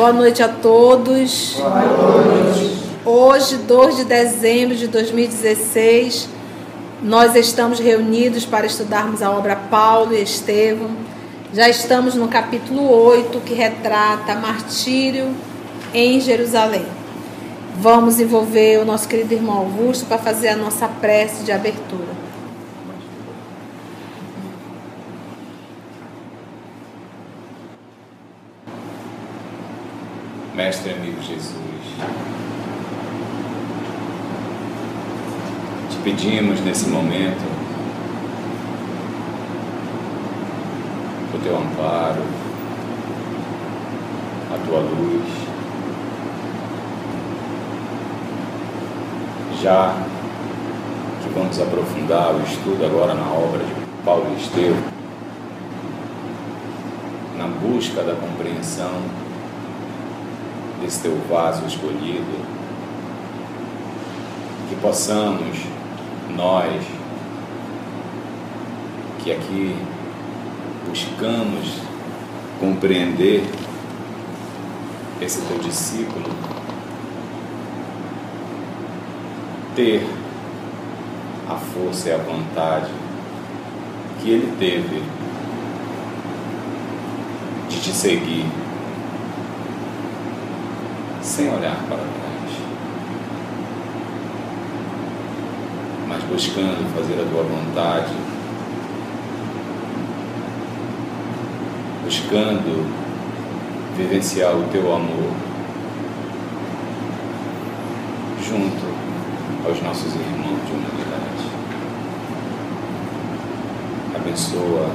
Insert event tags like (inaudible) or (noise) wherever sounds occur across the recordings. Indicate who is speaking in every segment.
Speaker 1: Boa noite a todos.
Speaker 2: Boa noite.
Speaker 1: Hoje, 2 de dezembro de 2016, nós estamos reunidos para estudarmos a obra Paulo e Estevão. Já estamos no capítulo 8, que retrata martírio em Jerusalém. Vamos envolver o nosso querido irmão Augusto para fazer a nossa prece de abertura.
Speaker 2: Mestre amigo Jesus, te pedimos nesse momento o teu amparo, a tua luz, já que vamos aprofundar o estudo agora na obra de Paulo Estevão, na busca da compreensão desse teu vaso escolhido, que possamos nós, que aqui buscamos compreender esse teu discípulo, ter a força e a vontade que ele teve de te seguir sem olhar para trás, mas buscando fazer a tua vontade, buscando vivenciar o teu amor junto aos nossos irmãos de humanidade. Abençoa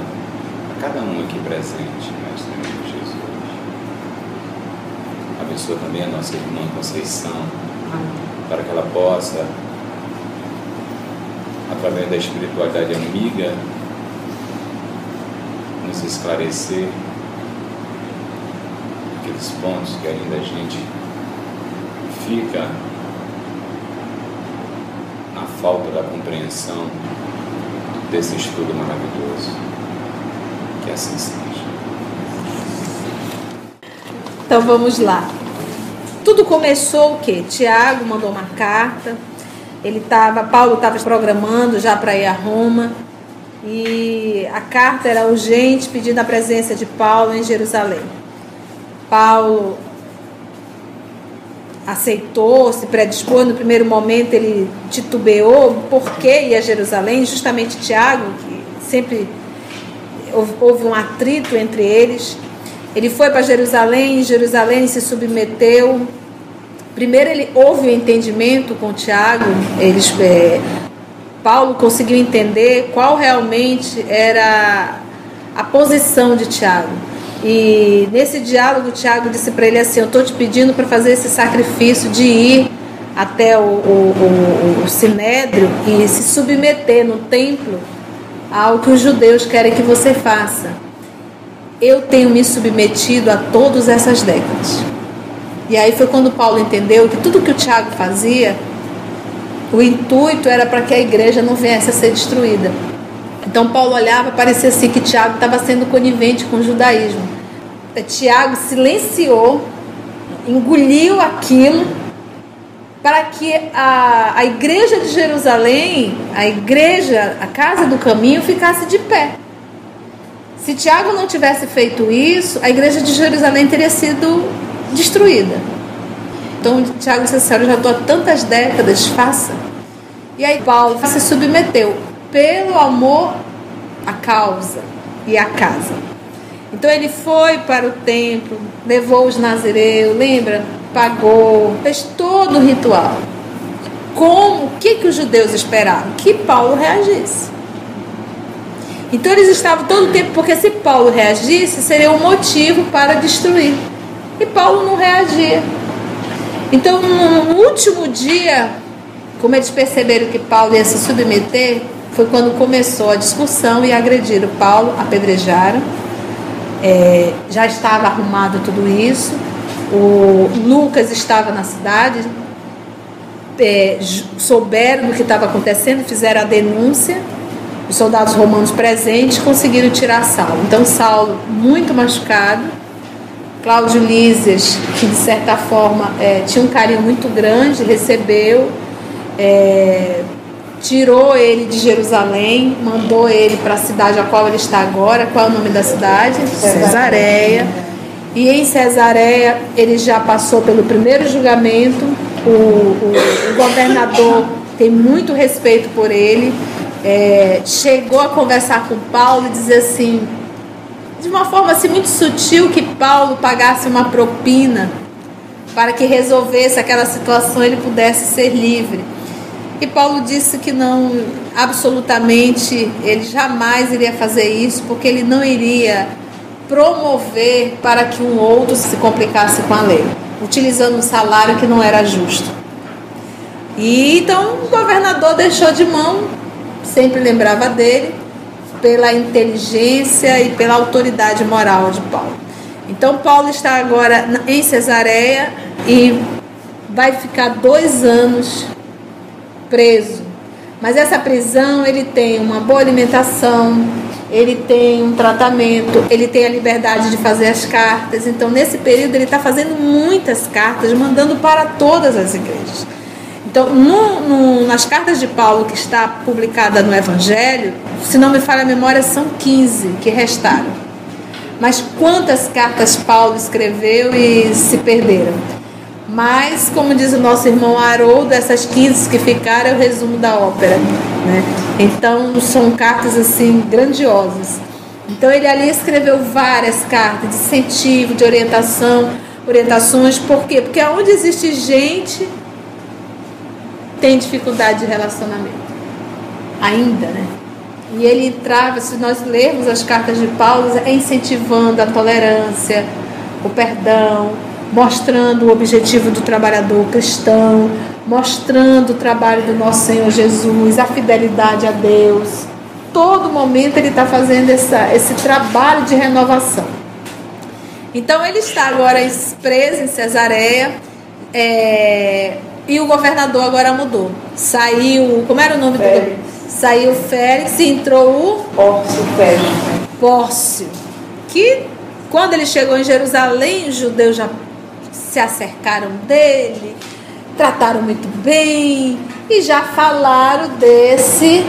Speaker 2: a cada um aqui presente, Mestre Jesus. Abençoa também a nossa irmã Conceição, para que ela possa, através da espiritualidade amiga, nos esclarecer aqueles pontos que ainda a gente fica na falta da compreensão desse estudo maravilhoso. Que assim seja.
Speaker 1: Então vamos lá. Tudo começou o quê? Tiago mandou uma carta. Ele estava, Paulo estava programando já para ir a Roma. E a carta era urgente, pedindo a presença de Paulo em Jerusalém. Paulo aceitou, se predispôs. No primeiro momento ele titubeou por que ia a Jerusalém. Justamente Tiago, que sempre houve um atrito entre eles. Ele foi para Jerusalém, Jerusalém se submeteu. Primeiro ele houve o um entendimento com Tiago, eles, é, Paulo conseguiu entender qual realmente era a posição de Tiago. E nesse diálogo, Tiago disse para ele assim: Eu estou te pedindo para fazer esse sacrifício de ir até o, o, o, o Sinédrio e se submeter no templo ao que os judeus querem que você faça eu tenho me submetido a todas essas décadas. E aí foi quando Paulo entendeu que tudo que o Tiago fazia, o intuito era para que a igreja não viesse a ser destruída. Então Paulo olhava, parecia assim que Tiago estava sendo conivente com o judaísmo. Tiago silenciou, engoliu aquilo para que a, a igreja de Jerusalém, a igreja, a casa do caminho, ficasse de pé. Se Tiago não tivesse feito isso, a igreja de Jerusalém teria sido destruída. Então Tiago disse assim, eu já estou há tantas décadas, faça. E aí Paulo se submeteu pelo amor à causa e à casa. Então ele foi para o templo, levou os nazireus, lembra? Pagou, fez todo o ritual. Como, o que, que os judeus esperavam? Que Paulo reagisse. Então eles estavam todo o tempo, porque se Paulo reagisse, seria um motivo para destruir. E Paulo não reagia. Então, no último dia, como eles perceberam que Paulo ia se submeter, foi quando começou a discussão e agrediram Paulo, apedrejaram. É, já estava arrumado tudo isso. O Lucas estava na cidade, é, souberam do que estava acontecendo, fizeram a denúncia os soldados romanos presentes conseguiram tirar Saulo. Então, Saulo, muito machucado, Cláudio Lísias, que de certa forma é, tinha um carinho muito grande, recebeu, é, tirou ele de Jerusalém, mandou ele para a cidade a qual ele está agora. Qual é o nome da cidade? Cesareia. E em Cesareia ele já passou pelo primeiro julgamento. O, o, o governador tem muito respeito por ele. É, chegou a conversar com Paulo e dizer assim, de uma forma assim muito sutil, que Paulo pagasse uma propina para que resolvesse aquela situação ele pudesse ser livre. E Paulo disse que não, absolutamente, ele jamais iria fazer isso, porque ele não iria promover para que um outro se complicasse com a lei, utilizando um salário que não era justo. E então o governador deixou de mão, sempre lembrava dele, pela inteligência e pela autoridade moral de Paulo. Então Paulo está agora em Cesareia e vai ficar dois anos preso. Mas essa prisão ele tem uma boa alimentação, ele tem um tratamento, ele tem a liberdade de fazer as cartas. Então, nesse período, ele está fazendo muitas cartas, mandando para todas as igrejas. Então, no, no, nas cartas de Paulo, que está publicada no Evangelho, se não me falha a memória, são 15 que restaram. Mas quantas cartas Paulo escreveu e se perderam? Mas, como diz o nosso irmão Haroldo, essas 15 que ficaram é o resumo da ópera. Né? Então, são cartas assim grandiosas. Então, ele ali escreveu várias cartas de incentivo, de orientação, orientações. Por quê? Porque onde existe gente, tem dificuldade de relacionamento. Ainda, né? E ele entrava, se nós lermos as cartas de Paulo, é incentivando a tolerância, o perdão, mostrando o objetivo do trabalhador cristão, mostrando o trabalho do nosso Senhor Jesus, a fidelidade a Deus. Todo momento ele está fazendo essa, esse trabalho de renovação. Então ele está agora preso em Cesareia é, e o governador agora mudou. Saiu, como era o nome Félix. do Saiu Félix e entrou o
Speaker 3: Pórcio Félix.
Speaker 1: Pórcio, que quando ele chegou em Jerusalém, os judeus já se acercaram dele, trataram muito bem e já falaram desse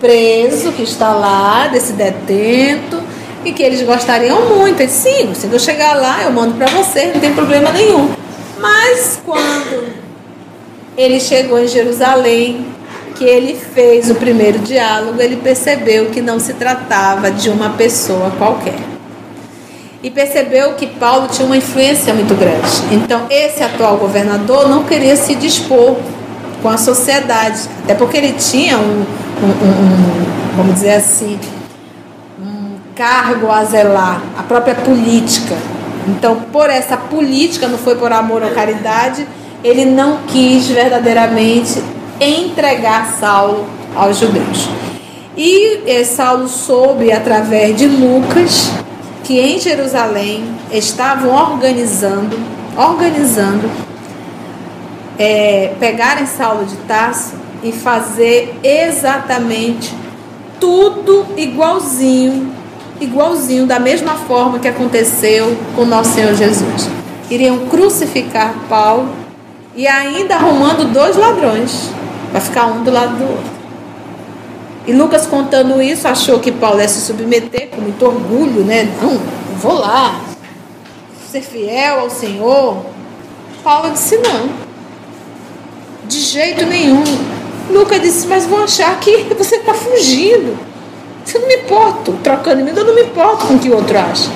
Speaker 1: preso que está lá, desse detento, e que eles gostariam muito. Ele sim, se eu chegar lá, eu mando para você, não tem problema nenhum. Mas quando ele chegou em Jerusalém, que ele fez o primeiro diálogo, ele percebeu que não se tratava de uma pessoa qualquer e percebeu que Paulo tinha uma influência muito grande. Então, esse atual governador não queria se dispor com a sociedade, até porque ele tinha um, um, um vamos dizer assim, um cargo a zelar, a própria política. Então, por essa política, não foi por amor ou caridade, ele não quis verdadeiramente entregar Saulo aos judeus. E eh, Saulo soube, através de Lucas, que em Jerusalém estavam organizando, organizando, é, pegarem Saulo de Tarso e fazer exatamente tudo igualzinho, igualzinho, da mesma forma que aconteceu com nosso Senhor Jesus. Iriam crucificar Paulo e ainda arrumando dois ladrões, para ficar um do lado do outro. E Lucas contando isso, achou que Paulo ia se submeter com muito orgulho, né? Não, vou lá, ser fiel ao Senhor. Paulo disse não, de jeito nenhum. Lucas disse, mas vão achar que você está fugindo. Você não me importa trocando em mim, eu não me importo com o que o outro acha.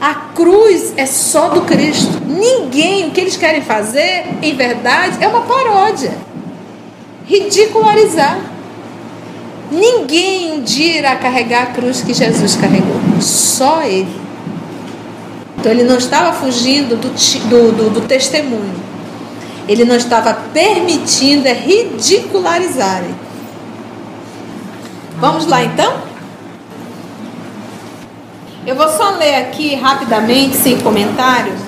Speaker 1: A cruz é só do Cristo. Ninguém, o que eles querem fazer, em verdade, é uma paródia. Ridicularizar. Ninguém dia irá carregar a cruz que Jesus carregou. Só Ele. Então ele não estava fugindo do, do, do, do testemunho. Ele não estava permitindo é ridicularizarem. Vamos lá então? Eu vou só ler aqui rapidamente, sem comentários,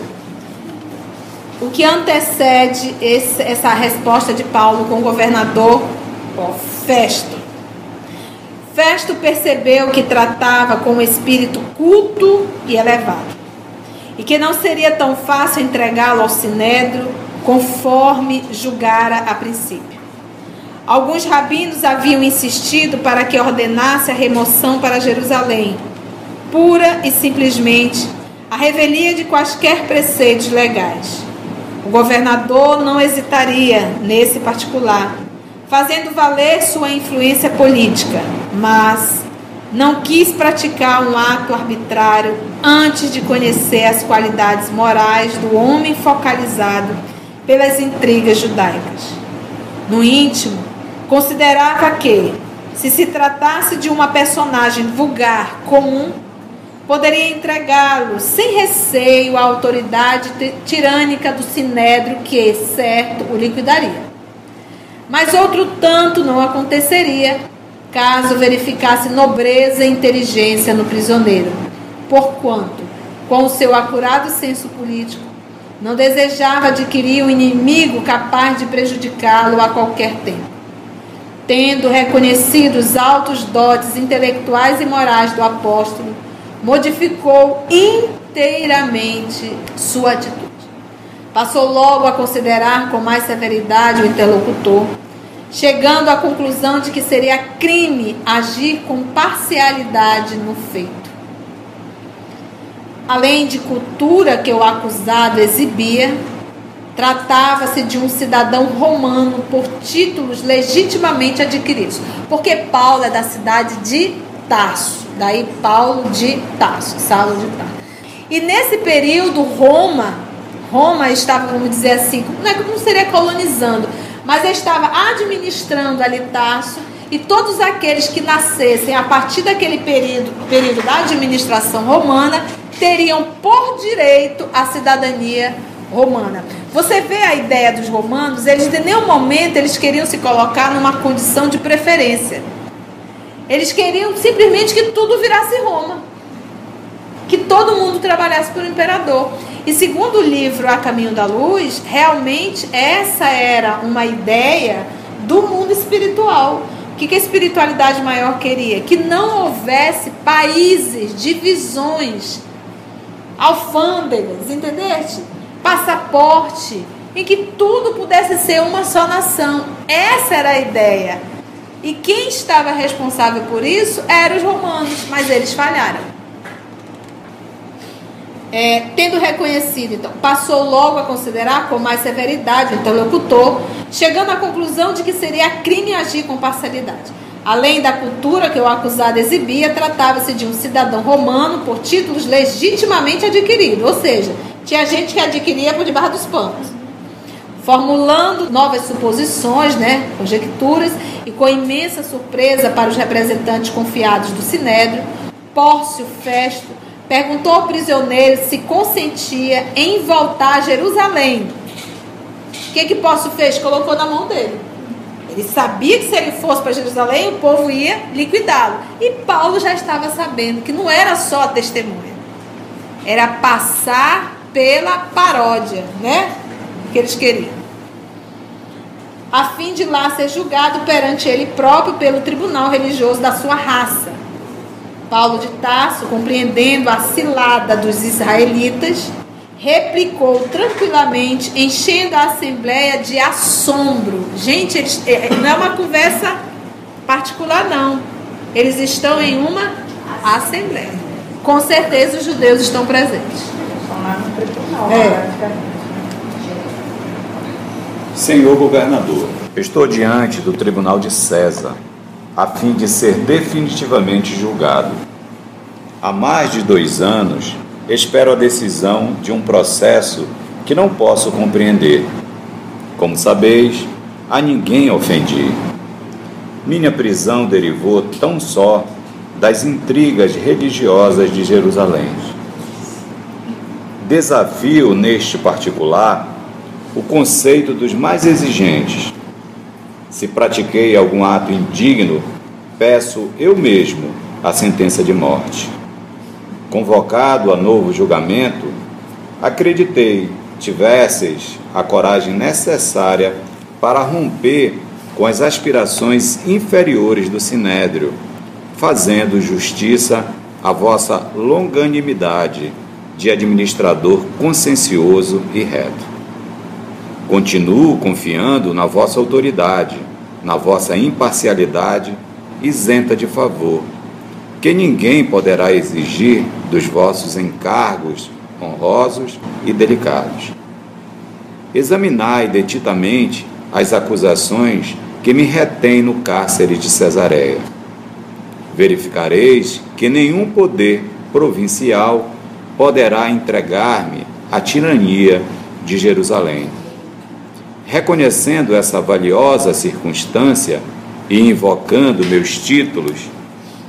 Speaker 1: o que antecede esse, essa resposta de Paulo com o governador Festo. Festo percebeu que tratava com um espírito culto e elevado. e que não seria tão fácil entregá-lo ao sinédrio conforme julgara a princípio. Alguns rabinos haviam insistido para que ordenasse a remoção para Jerusalém, pura e simplesmente a revelia de quaisquer preceitos legais. O governador não hesitaria nesse particular, fazendo valer sua influência política, mas não quis praticar um ato arbitrário antes de conhecer as qualidades morais do homem focalizado pelas intrigas judaicas. No íntimo, considerava que, se se tratasse de uma personagem vulgar, comum, poderia entregá-lo sem receio à autoridade tirânica do sinédrio que, certo, o liquidaria. Mas outro tanto não aconteceria caso verificasse nobreza e inteligência no prisioneiro, porquanto, com o seu acurado senso político, não desejava adquirir um inimigo capaz de prejudicá-lo a qualquer tempo. Tendo reconhecido os altos dotes intelectuais e morais do apóstolo, modificou inteiramente sua atitude. Passou logo a considerar com mais severidade o interlocutor chegando à conclusão de que seria crime agir com parcialidade no feito. Além de cultura que o acusado exibia, tratava-se de um cidadão romano por títulos legitimamente adquiridos, porque Paulo é da cidade de Tarso, daí Paulo de Tarso, Saulo de Tarso. E nesse período Roma, Roma estava, vamos dizer assim, não é seria colonizando, mas estava administrando ali Tarso e todos aqueles que nascessem a partir daquele período, período da administração romana teriam por direito a cidadania romana. Você vê a ideia dos romanos, eles de nenhum momento eles queriam se colocar numa condição de preferência. Eles queriam simplesmente que tudo virasse Roma. Que todo mundo trabalhasse para o imperador. E segundo o livro A Caminho da Luz, realmente essa era uma ideia do mundo espiritual. O que, a espiritualidade maior queria? Que não houvesse países, divisões, alfândegas, entendeste? Passaporte, em que tudo pudesse ser uma só nação. Essa era a ideia. E quem estava responsável por isso eram os romanos, mas eles falharam é, tendo reconhecido, então, passou logo a considerar com mais severidade o interlocutor, chegando à conclusão de que seria crime agir com parcialidade. Além da cultura que o acusado exibia, tratava-se de um cidadão romano por títulos legitimamente adquiridos, ou seja, tinha gente que adquiria por debaixo dos panos. Formulando novas suposições, né, conjecturas, e com imensa surpresa para os representantes confiados do Sinédrio, Pórcio Festo perguntou ao prisioneiro se consentia em voltar a Jerusalém. O que que Posso fez? Colocou na mão dele. Ele sabia que se ele fosse para Jerusalém, o povo ia liquidá-lo. E Paulo já estava sabendo que não era só a testemunha, era passar pela paródia, né? Que eles queriam. A fim de lá ser julgado perante ele próprio pelo tribunal religioso da sua raça. Paulo de Tarso, compreendendo a cilada dos israelitas, replicou tranquilamente, enchendo a assembleia de assombro. Gente, eles, é, é, não é uma conversa particular, não. Eles estão em uma assembleia. Com certeza os judeus estão presentes.
Speaker 2: É. Senhor governador, estou diante do tribunal de César a fim de ser definitivamente julgado. Há mais de dois anos, espero a decisão de um processo que não posso compreender. Como sabeis, a ninguém ofendi. Minha prisão derivou tão só das intrigas religiosas de Jerusalém. Desafio neste particular o conceito dos mais exigentes, se pratiquei algum ato indigno, peço eu mesmo a sentença de morte. Convocado a novo julgamento, acreditei tivesseis a coragem necessária para romper com as aspirações inferiores do sinédrio, fazendo justiça à vossa longanimidade de administrador consciencioso e reto. Continuo confiando na vossa autoridade, na vossa imparcialidade isenta de favor, que ninguém poderá exigir dos vossos encargos honrosos e delicados. Examinai detitamente as acusações que me retêm no cárcere de Cesareia. Verificareis que nenhum poder provincial poderá entregar-me à tirania de Jerusalém. Reconhecendo essa valiosa circunstância e invocando meus títulos,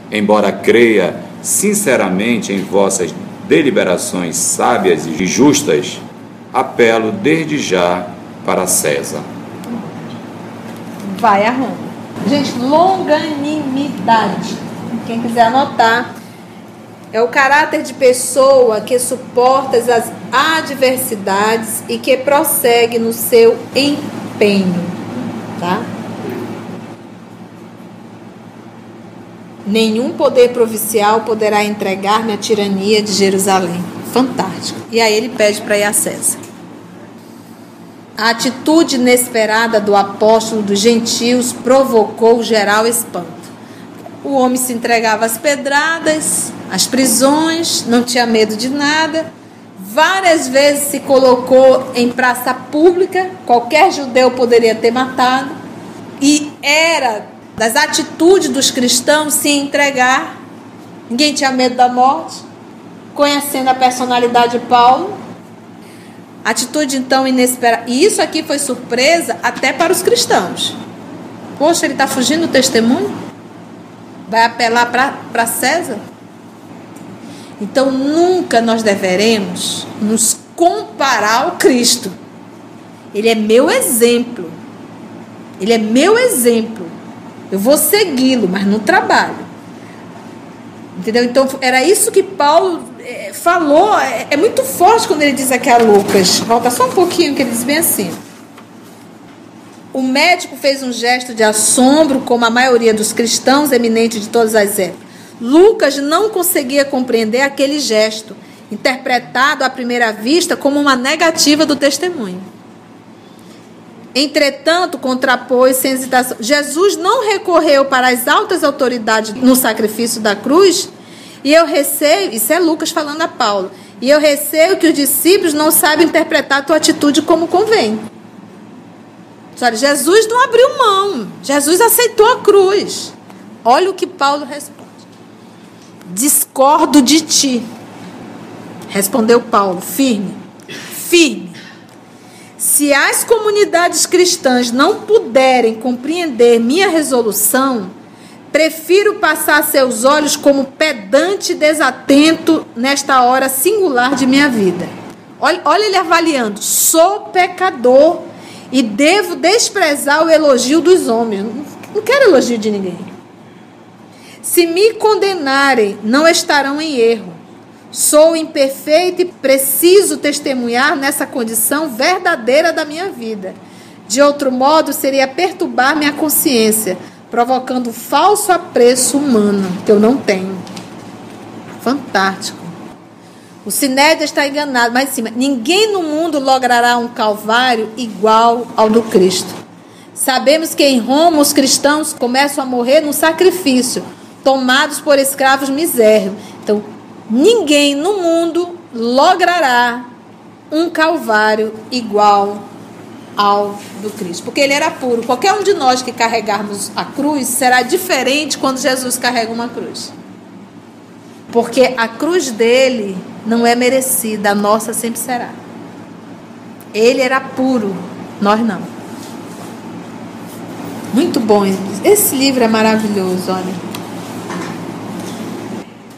Speaker 2: embora creia sinceramente em vossas deliberações sábias e justas, apelo desde já para César.
Speaker 1: Vai a Roma. Gente, longanimidade. Quem quiser anotar, é o caráter de pessoa que suporta as adversidades e que prossegue no seu empenho, tá? Nenhum poder provincial poderá entregar-me à tirania de Jerusalém. Fantástico. E aí ele pede para ir a César. A atitude inesperada do apóstolo dos gentios provocou geral espanto. O homem se entregava às pedradas, às prisões, não tinha medo de nada. Várias vezes se colocou em praça pública, qualquer judeu poderia ter matado. E era das atitudes dos cristãos se entregar. Ninguém tinha medo da morte. Conhecendo a personalidade de Paulo. Atitude então inesperada. E isso aqui foi surpresa até para os cristãos. Poxa, ele está fugindo do testemunho? Vai apelar para César? Então nunca nós deveremos nos comparar ao Cristo. Ele é meu exemplo. Ele é meu exemplo. Eu vou segui-lo, mas no trabalho. Entendeu? Então era isso que Paulo é, falou. É, é, muito forte quando ele diz aqui a Lucas. Volta só um pouquinho que ele diz bem assim. O médico fez um gesto de assombro, como a maioria dos cristãos eminentes de todas as épocas. Lucas não conseguia compreender aquele gesto, interpretado à primeira vista como uma negativa do testemunho. Entretanto, contrapôs sem hesitação. Jesus não recorreu para as altas autoridades no sacrifício da cruz. E eu receio, isso é Lucas falando a Paulo. E eu receio que os discípulos não sabem interpretar a tua atitude como convém. Olha, Jesus não abriu mão. Jesus aceitou a cruz. Olha o que Paulo responde. Discordo de ti. Respondeu Paulo, firme. Firme se as comunidades cristãs não puderem compreender minha resolução, prefiro passar seus olhos como pedante desatento nesta hora singular de minha vida. Olha, olha ele avaliando: sou pecador e devo desprezar o elogio dos homens. Não quero elogio de ninguém. Se me condenarem, não estarão em erro Sou imperfeito e preciso testemunhar nessa condição verdadeira da minha vida. De outro modo, seria perturbar minha consciência, provocando falso apreço humano que eu não tenho. Fantástico. O Sinédia está enganado, mas sim, ninguém no mundo logrará um calvário igual ao do Cristo. Sabemos que em Roma os cristãos começam a morrer no sacrifício, tomados por escravos misérrimos. Então, Ninguém no mundo logrará um calvário igual ao do Cristo, porque ele era puro. Qualquer um de nós que carregarmos a cruz será diferente quando Jesus carrega uma cruz. Porque a cruz dele não é merecida, a nossa sempre será. Ele era puro, nós não. Muito bom. Esse livro é maravilhoso, olha.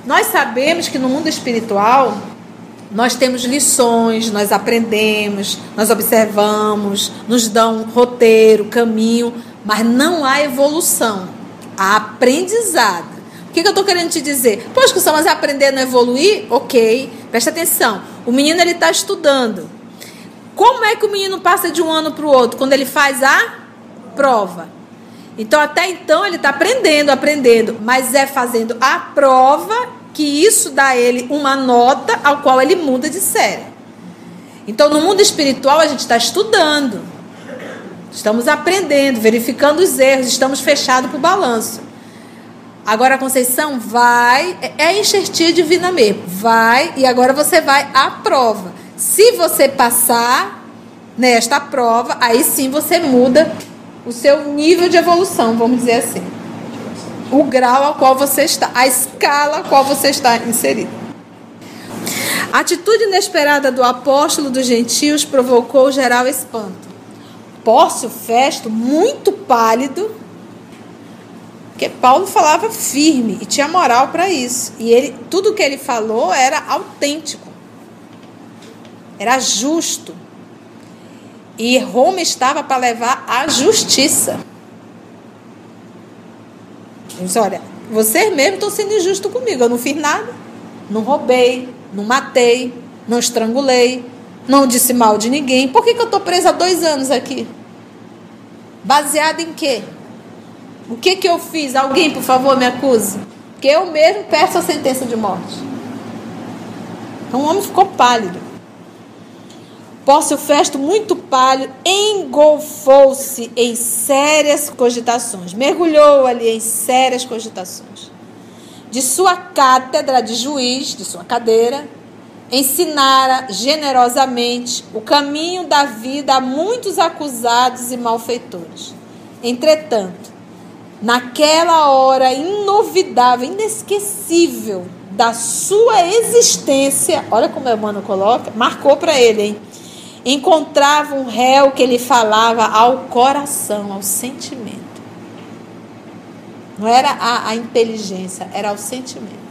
Speaker 1: Nós sabemos que no mundo espiritual nós temos lições, nós aprendemos, nós observamos, nos dão roteiro, caminho, mas não há evolução, há aprendizado. O que, que eu estou querendo te dizer? Poxa, que mas aprender não evoluir? Ok, presta atenção. O menino ele está estudando. Como é que o menino passa de um ano para o outro? Quando ele faz a prova. Então, até então, ele está aprendendo, aprendendo, mas é fazendo a prova que isso dá a ele uma nota ao qual ele muda de série. Então, no mundo espiritual, a gente está estudando, estamos aprendendo, verificando os erros, estamos fechados para o balanço. Agora a Conceição vai, é, é enxertia divina mesmo, vai e agora você vai à prova. Se você passar nesta prova, aí sim você muda o seu nível de evolução, vamos dizer assim. O grau ao qual você está, a escala a qual você está inserido. A atitude inesperada do apóstolo dos gentios provocou geral espanto. Pórcio Festo, muito pálido, porque Paulo falava firme e tinha moral para isso. E ele, tudo que ele falou era autêntico. Era justo. E Roma estava para levar a justiça. Ele disse, olha, vocês mesmos estão sendo injustos comigo. Eu não fiz nada. Não roubei, não matei, não estrangulei, não disse mal de ninguém. Por que, que eu estou presa há dois anos aqui? Baseado em quê? O que, que eu fiz? Alguém, por favor, me acuse. Porque eu mesmo peço a sentença de morte. Então o homem ficou pálido. Pórcio Festo, muito pálido, engolfou-se em sérias cogitações. Mergulhou ali em sérias cogitações. De sua cátedra de juiz, de sua cadeira, ensinara generosamente o caminho da vida a muitos acusados e malfeitores. Entretanto, naquela hora inovidável, inesquecível da sua existência, olha como Emmanuel coloca, marcou para ele, hein? Encontrava um réu que ele falava ao coração, ao sentimento. Não era a, a inteligência, era o sentimento.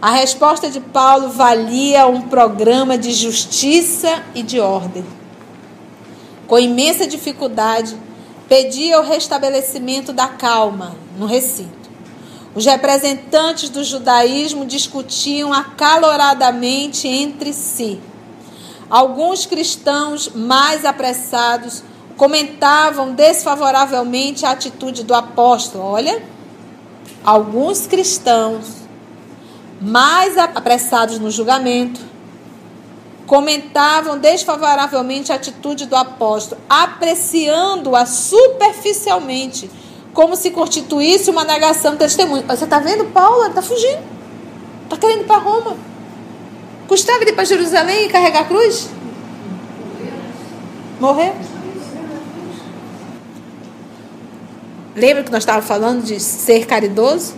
Speaker 1: A resposta de Paulo valia um programa de justiça e de ordem. Com imensa dificuldade, pedia o restabelecimento da calma no recinto. Os representantes do judaísmo discutiam acaloradamente entre si. Alguns cristãos mais apressados comentavam desfavoravelmente a atitude do apóstolo. Olha, alguns cristãos mais apressados no julgamento comentavam desfavoravelmente a atitude do apóstolo, apreciando-a superficialmente, como se constituísse uma negação de testemunho. Você está vendo Paulo? Está fugindo. Está querendo ir para Roma. Custava ir para Jerusalém e carregar a cruz? Morrer? Lembra que nós estávamos falando de ser caridoso?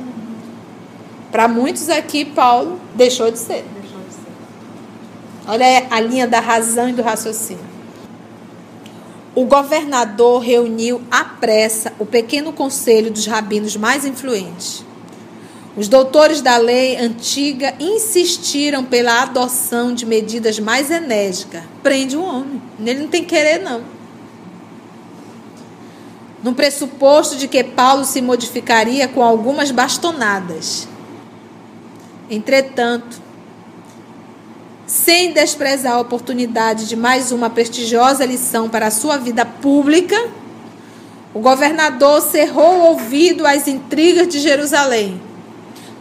Speaker 1: Para muitos aqui, Paulo deixou de ser. Olha a linha da razão e do raciocínio. O governador reuniu à pressa o pequeno conselho dos rabinos mais influentes. Os doutores da lei antiga insistiram pela adoção de medidas mais enérgicas. Prende o homem. Ele não tem querer, não. No pressuposto de que Paulo se modificaria com algumas bastonadas. Entretanto, sem desprezar a oportunidade de mais uma prestigiosa lição para a sua vida pública, o governador cerrou o ouvido às intrigas de Jerusalém.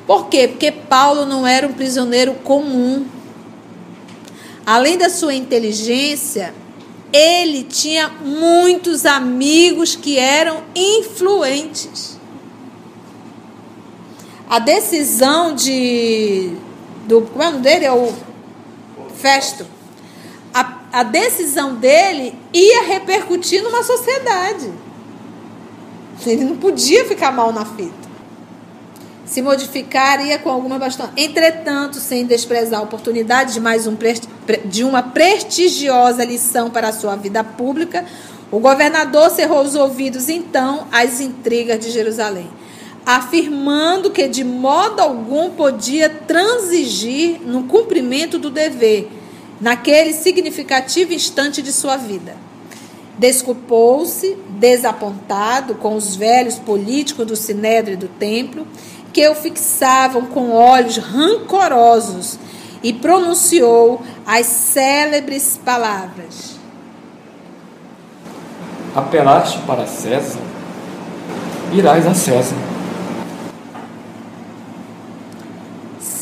Speaker 1: Por quê? Porque Paulo não era um prisioneiro comum. Além da sua inteligência, ele tinha muitos amigos que eram influentes. A decisão de do como é o nome dele é o Festo. A, a decisão dele ia repercutir numa sociedade. Ele não podia ficar mal na fita. Se modificaria com alguma bastante. Entretanto, sem desprezar a oportunidade de mais um de uma prestigiosa lição para a sua vida pública, o governador cerrou os ouvidos então às intrigas de Jerusalém afirmando que de modo algum podia transigir no cumprimento do dever, naquele significativo instante de sua vida. Desculpou-se, desapontado com os velhos políticos do Sinédrio e do Templo, que o fixavam com olhos rancorosos, e pronunciou as célebres palavras:
Speaker 3: Apelaste para César, irás a César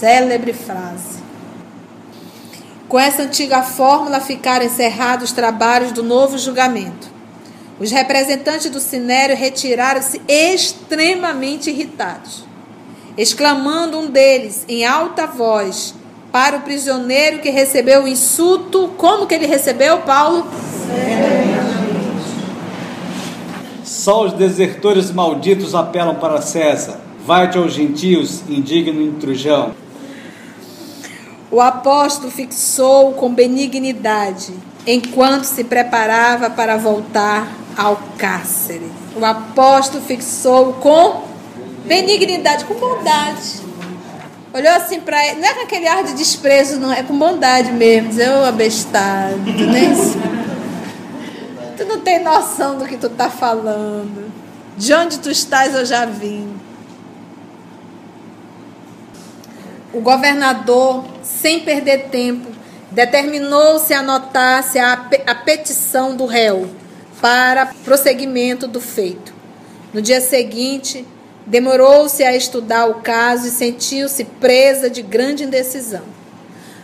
Speaker 1: Célebre frase. Com essa antiga fórmula ficaram encerrados os trabalhos do novo julgamento. Os representantes do Sinério retiraram-se extremamente irritados, exclamando um deles em alta voz para o prisioneiro que recebeu o insulto. Como que ele recebeu, Paulo?
Speaker 3: Só os desertores malditos apelam para César. Vai-te aos gentios, indigno intrujão.
Speaker 1: O apóstolo fixou com benignidade, enquanto se preparava para voltar ao cárcere. O apóstolo fixou com benignidade, com bondade. Olhou assim para ele, não é com aquele ar de desprezo, não, é com bondade mesmo. Dizer, ô oh, abestado, nem (laughs) Tu não tem noção do que tu tá falando. De onde tu estás eu já vim. O governador sem perder tempo, determinou-se anotar-se a, a petição do réu para prosseguimento do feito. No dia seguinte, demorou-se a estudar o caso e sentiu-se presa de grande indecisão.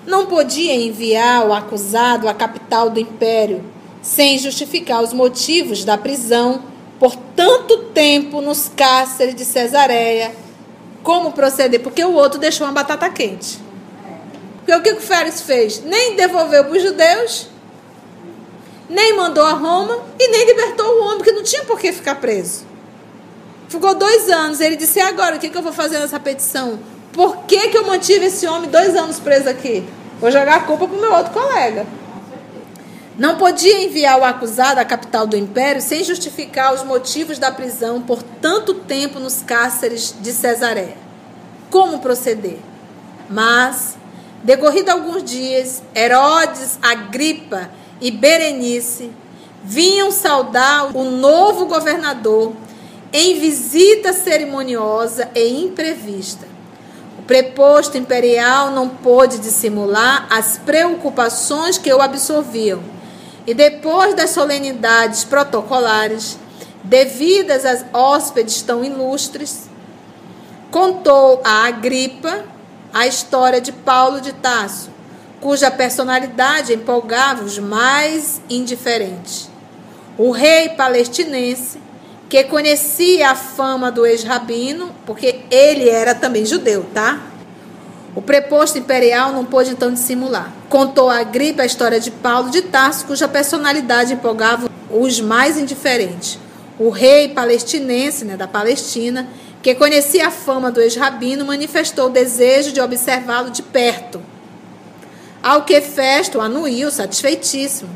Speaker 1: Não podia enviar o acusado à capital do império sem justificar os motivos da prisão por tanto tempo nos cárceres de Cesareia. Como proceder? Porque o outro deixou uma batata quente. Porque o que o Félix fez? Nem devolveu para os judeus, nem mandou a Roma e nem libertou o homem, que não tinha por que ficar preso. Ficou dois anos. Ele disse: e agora, o que, que eu vou fazer nessa petição? Por que, que eu mantive esse homem dois anos preso aqui? Vou jogar a culpa para o meu outro colega. Não podia enviar o acusado à capital do império sem justificar os motivos da prisão por tanto tempo nos cárceres de Cesareia. Como proceder? Mas Decorrido alguns dias, Herodes, Agripa e Berenice vinham saudar o novo governador em visita cerimoniosa e imprevista. O preposto imperial não pôde dissimular as preocupações que o absorviam, e depois das solenidades protocolares, devidas às hóspedes tão ilustres, contou a Agripa a história de Paulo de Tasso, cuja personalidade empolgava os mais indiferentes. O rei palestinense, que conhecia a fama do ex-rabino, porque ele era também judeu, tá? O preposto imperial não pôde então dissimular. Contou a gripe a história de Paulo de Tarso, cuja personalidade empolgava os mais indiferentes. O rei palestinense, né, da Palestina, que conhecia a fama do ex-rabino, manifestou o desejo de observá-lo de perto. Ao que Festo anuiu, satisfeitíssimo,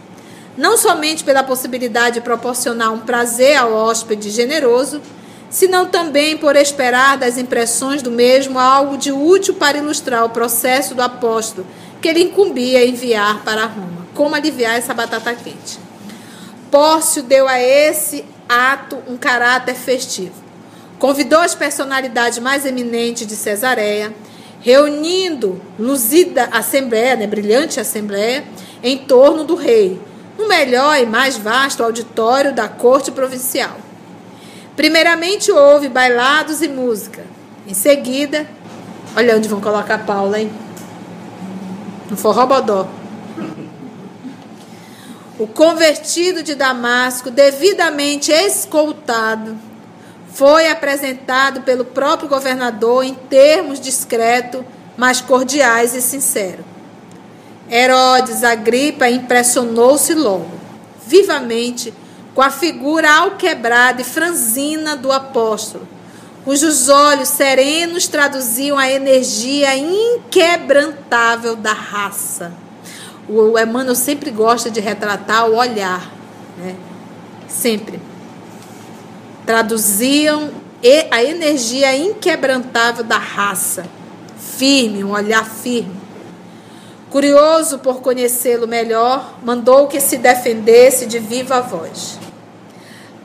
Speaker 1: não somente pela possibilidade de proporcionar um prazer ao hóspede generoso, senão também por esperar das impressões do mesmo algo de útil para ilustrar o processo do apóstolo que ele incumbia enviar para Roma. Como aliviar essa batata quente? Pórcio deu a esse ato um caráter festivo. Convidou as personalidades mais eminentes de Cesareia, reunindo luzida assembleia, né, brilhante assembleia, em torno do rei, no melhor e mais vasto auditório da corte provincial. Primeiramente houve bailados e música. Em seguida, olha onde vão colocar Paula, hein? No forrobodó. O convertido de Damasco, devidamente escoltado, foi apresentado pelo próprio governador em termos discretos, mas cordiais e sinceros. Herodes Agripa impressionou-se logo, vivamente, com a figura alquebrada e franzina do apóstolo, cujos olhos serenos traduziam a energia inquebrantável da raça. O Emmanuel sempre gosta de retratar o olhar, né? sempre traduziam a energia inquebrantável da raça, firme, um olhar firme. Curioso por conhecê-lo melhor, mandou que se defendesse de viva voz.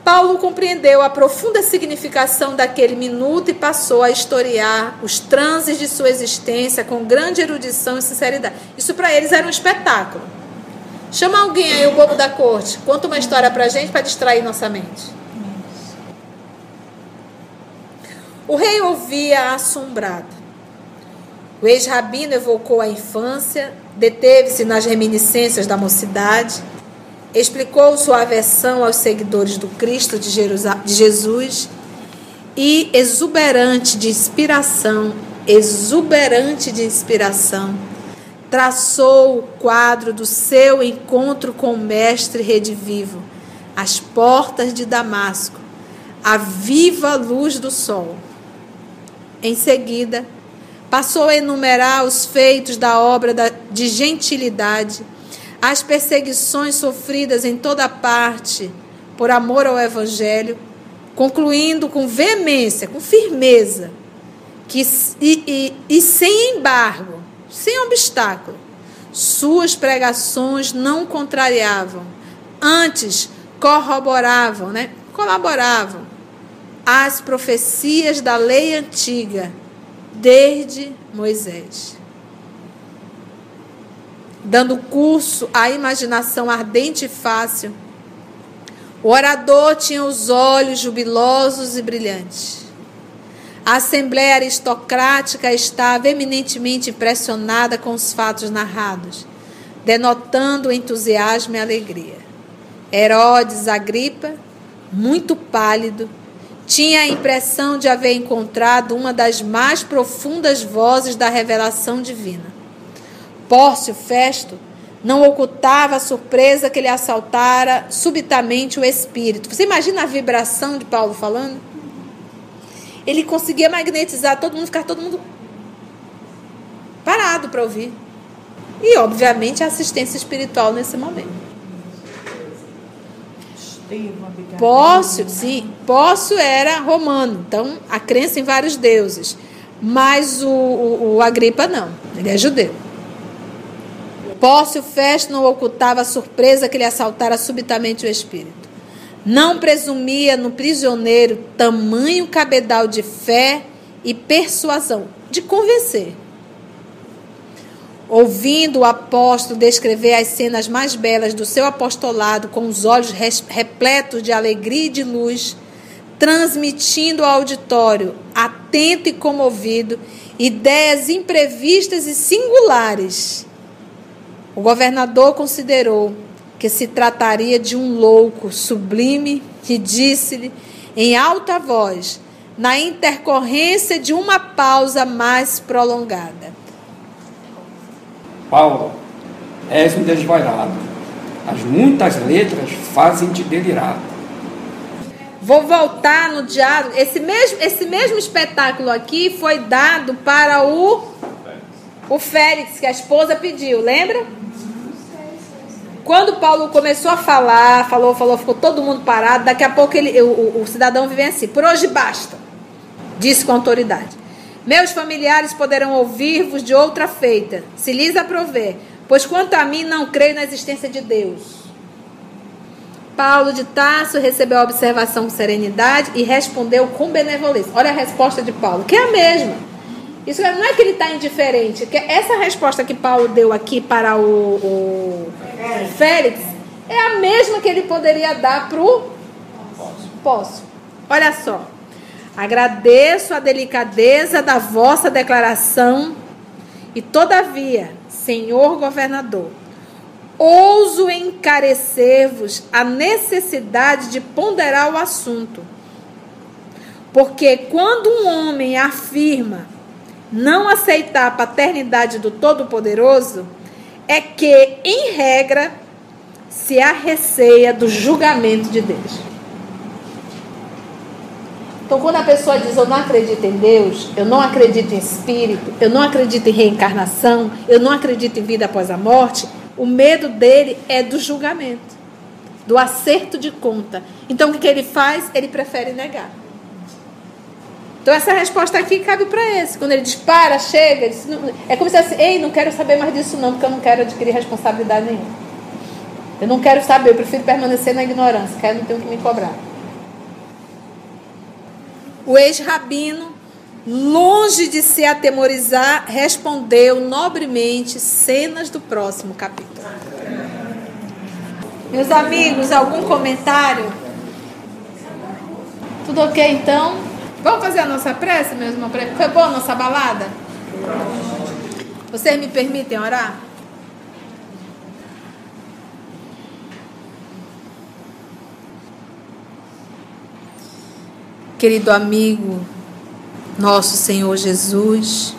Speaker 1: Paulo compreendeu a profunda significação daquele minuto e passou a historiar os transes de sua existência com grande erudição e sinceridade. Isso para eles era um espetáculo. Chama alguém aí, o bobo da corte, conta uma história para gente para distrair nossa mente. O rei ouvia assombrado. O ex-rabino evocou a infância, deteve-se nas reminiscências da mocidade, explicou sua aversão aos seguidores do Cristo de, de Jesus e, exuberante de inspiração, exuberante de inspiração, traçou o quadro do seu encontro com o Mestre redivivo, as portas de Damasco, a viva luz do sol. Em seguida, passou a enumerar os feitos da obra de gentilidade, as perseguições sofridas em toda parte por amor ao Evangelho, concluindo com veemência, com firmeza, que, e, e, e sem embargo, sem obstáculo, suas pregações não contrariavam, antes corroboravam, né? colaboravam as profecias da lei antiga desde Moisés. Dando curso à imaginação ardente e fácil, o orador tinha os olhos jubilosos e brilhantes. A Assembleia aristocrática estava eminentemente impressionada com os fatos narrados, denotando entusiasmo e alegria. Herodes Agripa, muito pálido, tinha a impressão de haver encontrado uma das mais profundas vozes da revelação divina. Pórcio Festo não ocultava a surpresa que lhe assaltara subitamente o espírito. Você imagina a vibração de Paulo falando? Ele conseguia magnetizar todo mundo, ficar todo mundo parado para ouvir. E, obviamente, a assistência espiritual nesse momento. Pócio, sim, Pócio era romano, então a crença em vários deuses. Mas o, o, o Agripa não, ele é judeu. Pócio Festo não ocultava a surpresa que lhe assaltara subitamente o espírito. Não presumia no prisioneiro tamanho cabedal de fé e persuasão, de convencer ouvindo o apóstolo descrever as cenas mais belas do seu apostolado com os olhos repletos de alegria e de luz, transmitindo ao auditório, atento e comovido, ideias imprevistas e singulares. O governador considerou que se trataria de um louco sublime e disse-lhe em alta voz, na intercorrência de uma pausa mais prolongada:
Speaker 4: Paulo, és um desvairado. As muitas letras fazem-te delirar.
Speaker 1: Vou voltar no diálogo. Esse mesmo, esse mesmo espetáculo aqui foi dado para o, o Félix, que a esposa pediu, lembra? Quando Paulo começou a falar, falou, falou, ficou todo mundo parado. Daqui a pouco ele, o, o, o cidadão vem assim: por hoje basta, disse com autoridade. Meus familiares poderão ouvir-vos de outra feita, se lhes aprover, pois quanto a mim não creio na existência de Deus. Paulo de Tarso recebeu a observação com serenidade e respondeu com benevolência. Olha a resposta de Paulo, que é a mesma. Isso não é que ele está indiferente, que essa resposta que Paulo deu aqui para o, o Félix é a mesma que ele poderia dar para o Posso. Olha só. Agradeço a delicadeza da vossa declaração e, todavia, senhor governador, ouso encarecer-vos a necessidade de ponderar o assunto. Porque quando um homem afirma não aceitar a paternidade do Todo-Poderoso, é que, em regra, se arreceia do julgamento de Deus. Então, quando a pessoa diz eu não acredito em Deus, eu não acredito em espírito, eu não acredito em reencarnação, eu não acredito em vida após a morte, o medo dele é do julgamento, do acerto de conta. Então, o que ele faz? Ele prefere negar. Então, essa resposta aqui cabe para esse. Quando ele diz para, chega, diz, é como se assim, ei, não quero saber mais disso não, porque eu não quero adquirir responsabilidade nenhuma. Eu não quero saber, eu prefiro permanecer na ignorância, que aí eu não que me cobrar. O ex-rabino, longe de se atemorizar, respondeu nobremente cenas do próximo capítulo. Meus amigos, algum comentário? Tudo ok então? Vamos fazer a nossa prece, meus? Foi boa a nossa balada? Vocês me permitem orar? Querido amigo, nosso Senhor Jesus,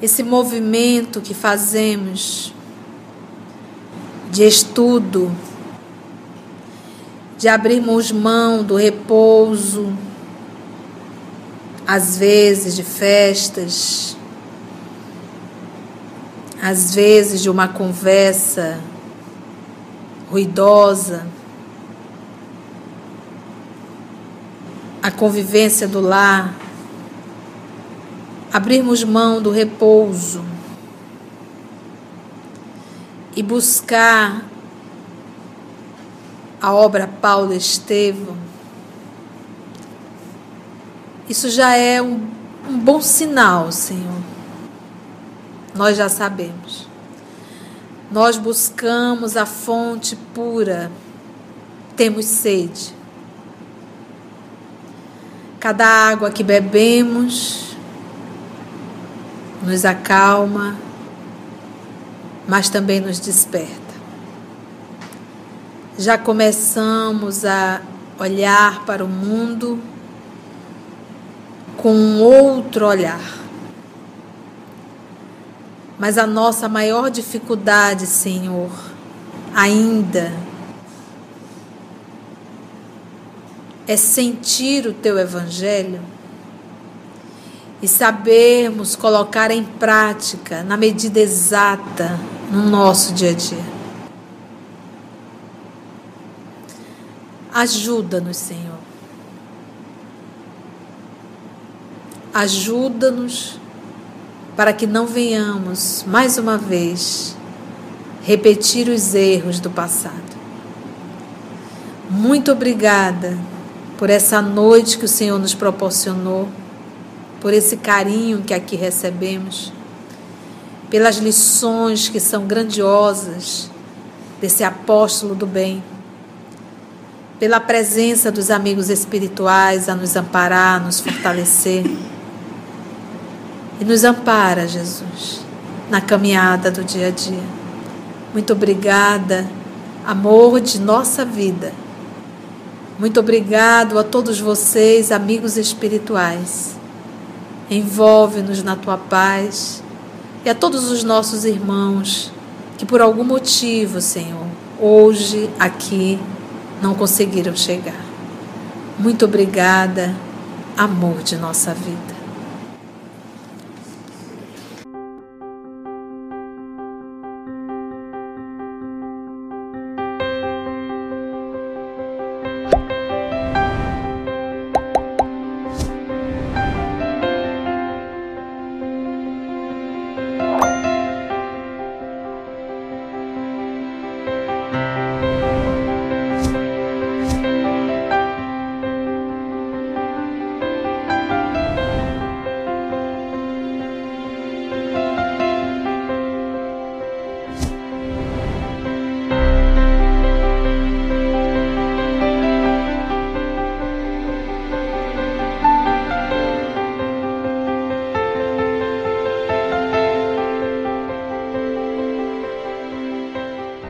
Speaker 1: esse movimento que fazemos de estudo, de abrirmos mão do repouso, às vezes de festas, às vezes de uma conversa ruidosa, a convivência do lar, abrirmos mão do repouso e buscar a obra Paulo Estevam, isso já é um, um bom sinal, Senhor. Nós já sabemos. Nós buscamos a fonte pura, temos sede. Cada água que bebemos nos acalma, mas também nos desperta. Já começamos a olhar para o mundo com um outro olhar. Mas a nossa maior dificuldade, Senhor, ainda é sentir o teu evangelho e sabermos colocar em prática na medida exata no nosso dia a dia. Ajuda-nos, Senhor. Ajuda-nos para que não venhamos mais uma vez repetir os erros do passado. Muito obrigada por essa noite que o Senhor nos proporcionou, por esse carinho que aqui recebemos, pelas lições que são grandiosas desse apóstolo do bem, pela presença dos amigos espirituais a nos amparar, a nos fortalecer. E nos ampara, Jesus, na caminhada do dia a dia. Muito obrigada, amor de nossa vida muito obrigado a todos vocês, amigos espirituais. Envolve-nos na tua paz e a todos os nossos irmãos que por algum motivo, Senhor, hoje aqui não conseguiram chegar. Muito obrigada, amor de nossa vida.